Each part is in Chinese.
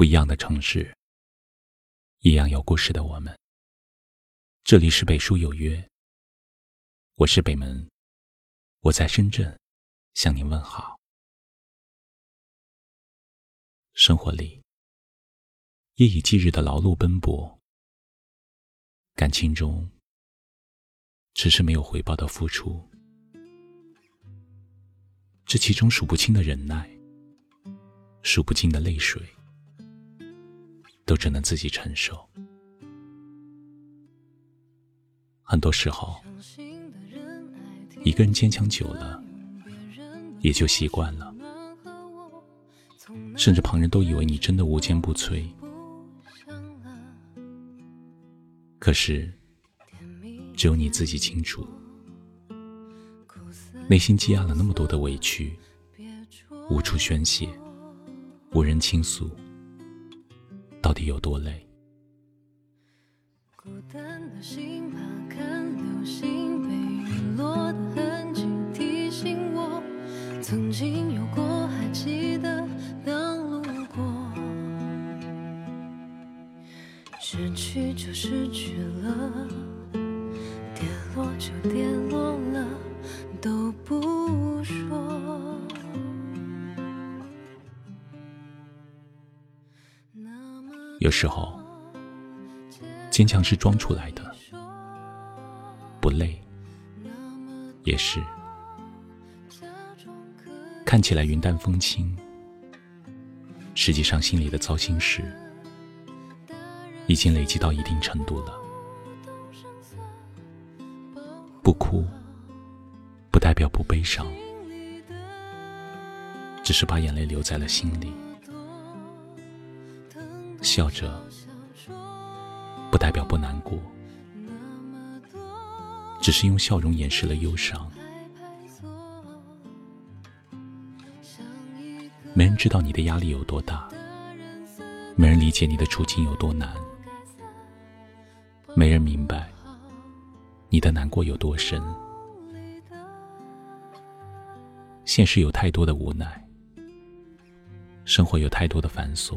不一样的城市，一样有故事的我们。这里是北书有约，我是北门，我在深圳向您问好。生活里，夜以继日的劳碌奔波，感情中，只是没有回报的付出，这其中数不清的忍耐，数不尽的泪水。都只能自己承受。很多时候，一个人坚强久了，也就习惯了，甚至旁人都以为你真的无坚不摧。可是，只有你自己清楚，内心积压了那么多的委屈，无处宣泄，无人倾诉。到底有多累？孤单的心怕看流星被陨落的痕迹，提醒我曾经有过，还记得当路过。失去就失去了，跌落就跌落有时候，坚强是装出来的，不累也是。看起来云淡风轻，实际上心里的糟心事已经累积到一定程度了。不哭，不代表不悲伤，只是把眼泪留在了心里。笑着，不代表不难过，只是用笑容掩饰了忧伤。没人知道你的压力有多大，没人理解你的处境有多难，没人明白你的难过有多深。现实有太多的无奈，生活有太多的繁琐。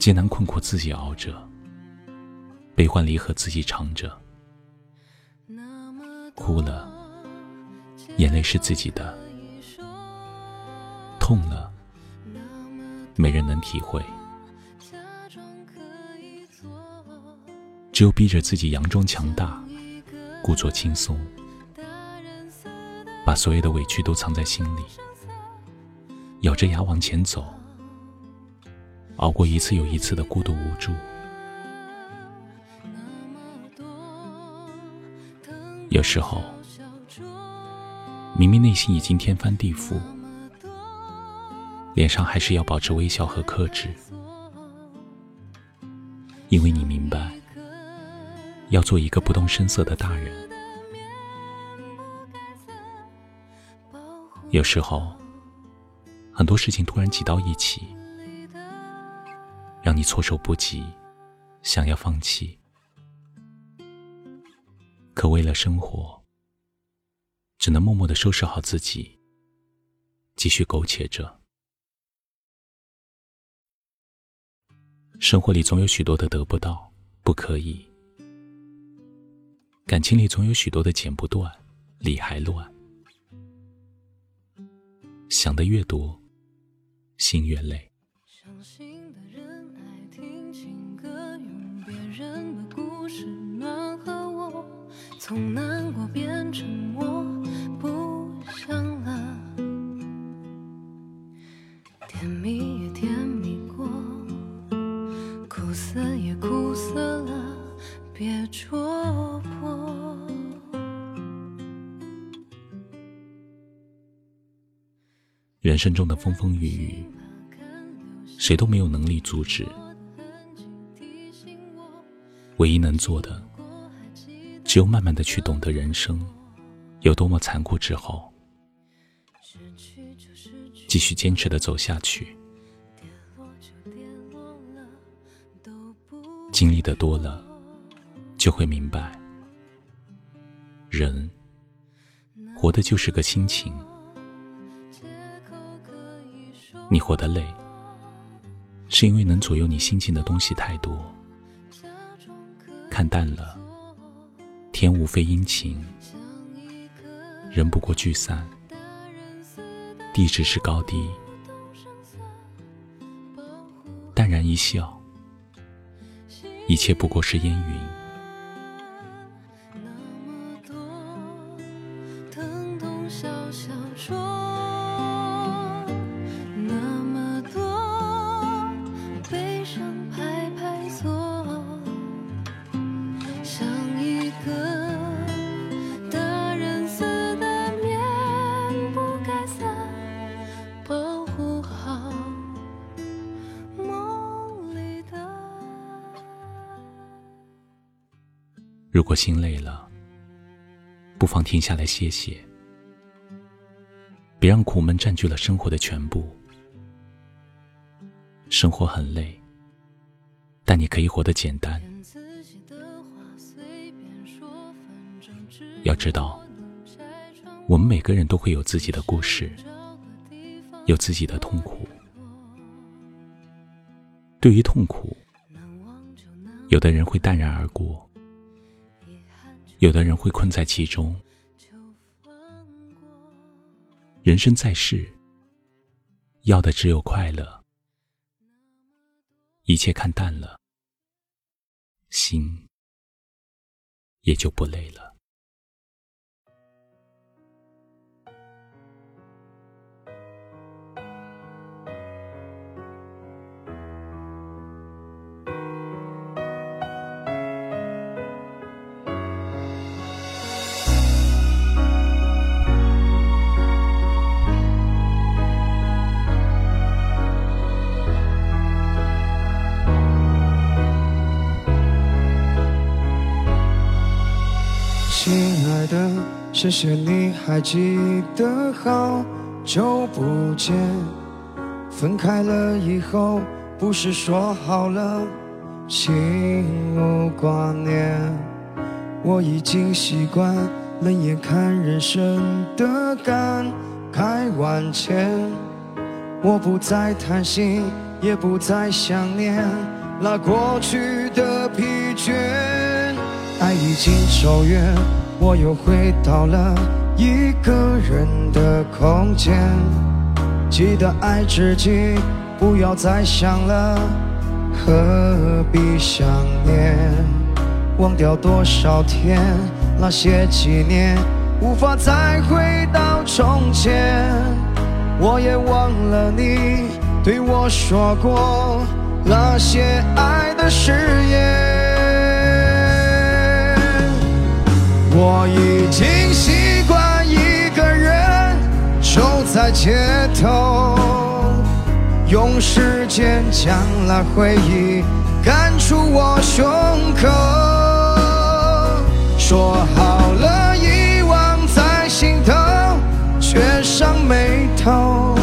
艰难困苦自己熬着，悲欢离合自己尝着，哭了，眼泪是自己的；痛了，没人能体会。只有逼着自己佯装强大，故作轻松，把所有的委屈都藏在心里，咬着牙往前走。熬过一次又一次的孤独无助，有时候明明内心已经天翻地覆，脸上还是要保持微笑和克制，因为你明白，要做一个不动声色的大人。有时候，很多事情突然挤到一起。让你措手不及，想要放弃，可为了生活，只能默默的收拾好自己，继续苟且着。生活里总有许多的得不到，不可以；感情里总有许多的剪不断，理还乱。想的越多，心越累。从难过变成我不想了，甜蜜也甜蜜过，苦涩也苦涩了，别戳破。人生中的风风雨雨，谁都没有能力阻止。唯一能做的，只有慢慢的去懂得人生有多么残酷之后，继续坚持的走下去。经历的多了，就会明白，人活的就是个心情。你活得累，是因为能左右你心情的东西太多。看淡了，天无非阴晴，人不过聚散，地只是高低，淡然一笑。一切不过是烟云。如果心累了，不妨停下来歇歇，别让苦闷占据了生活的全部。生活很累，但你可以活得简单。要知道，我们每个人都会有自己的故事，有自己的痛苦。对于痛苦，有的人会淡然而过。有的人会困在其中，人生在世，要的只有快乐，一切看淡了，心也就不累了。谢谢你还记得，好久不见。分开了以后，不是说好了心无挂念。我已经习惯冷眼看人生的感慨万千。我不再贪心，也不再想念那过去的疲倦。爱已经走远。我又回到了一个人的空间，记得爱自己，不要再想了，何必想念？忘掉多少天，那些纪念，无法再回到从前。我也忘了你对我说过那些爱的誓言。我已经习惯一个人走在街头，用时间将那回忆赶出我胸口。说好了遗忘在心头，却上眉头。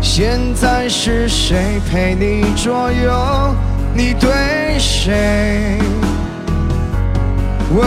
现在是谁陪你左右？你对谁温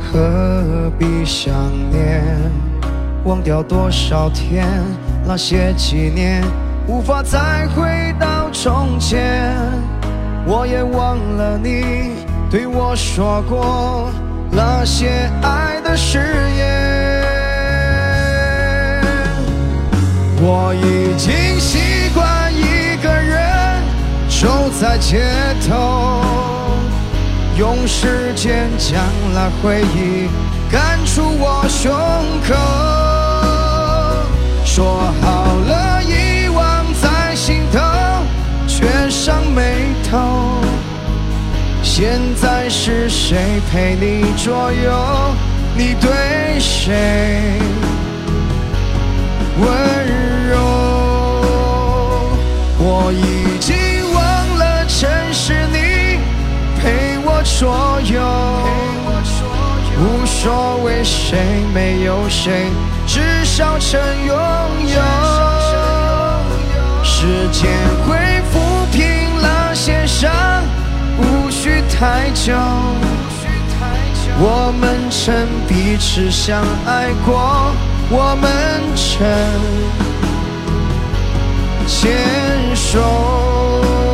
何必想念？忘掉多少天，那些纪念，无法再回到从前。我也忘了你对我说过那些爱的誓言。我已经习惯一个人走在街头，用时间将那回忆赶出我胸口。说好了遗忘在心头，却上眉头。现在是谁陪你左右？你对谁温柔？所有，无所谓谁没有谁，至少曾拥有。时间会抚平那些伤，无需太久。我们曾彼此相爱过，我们曾牵手。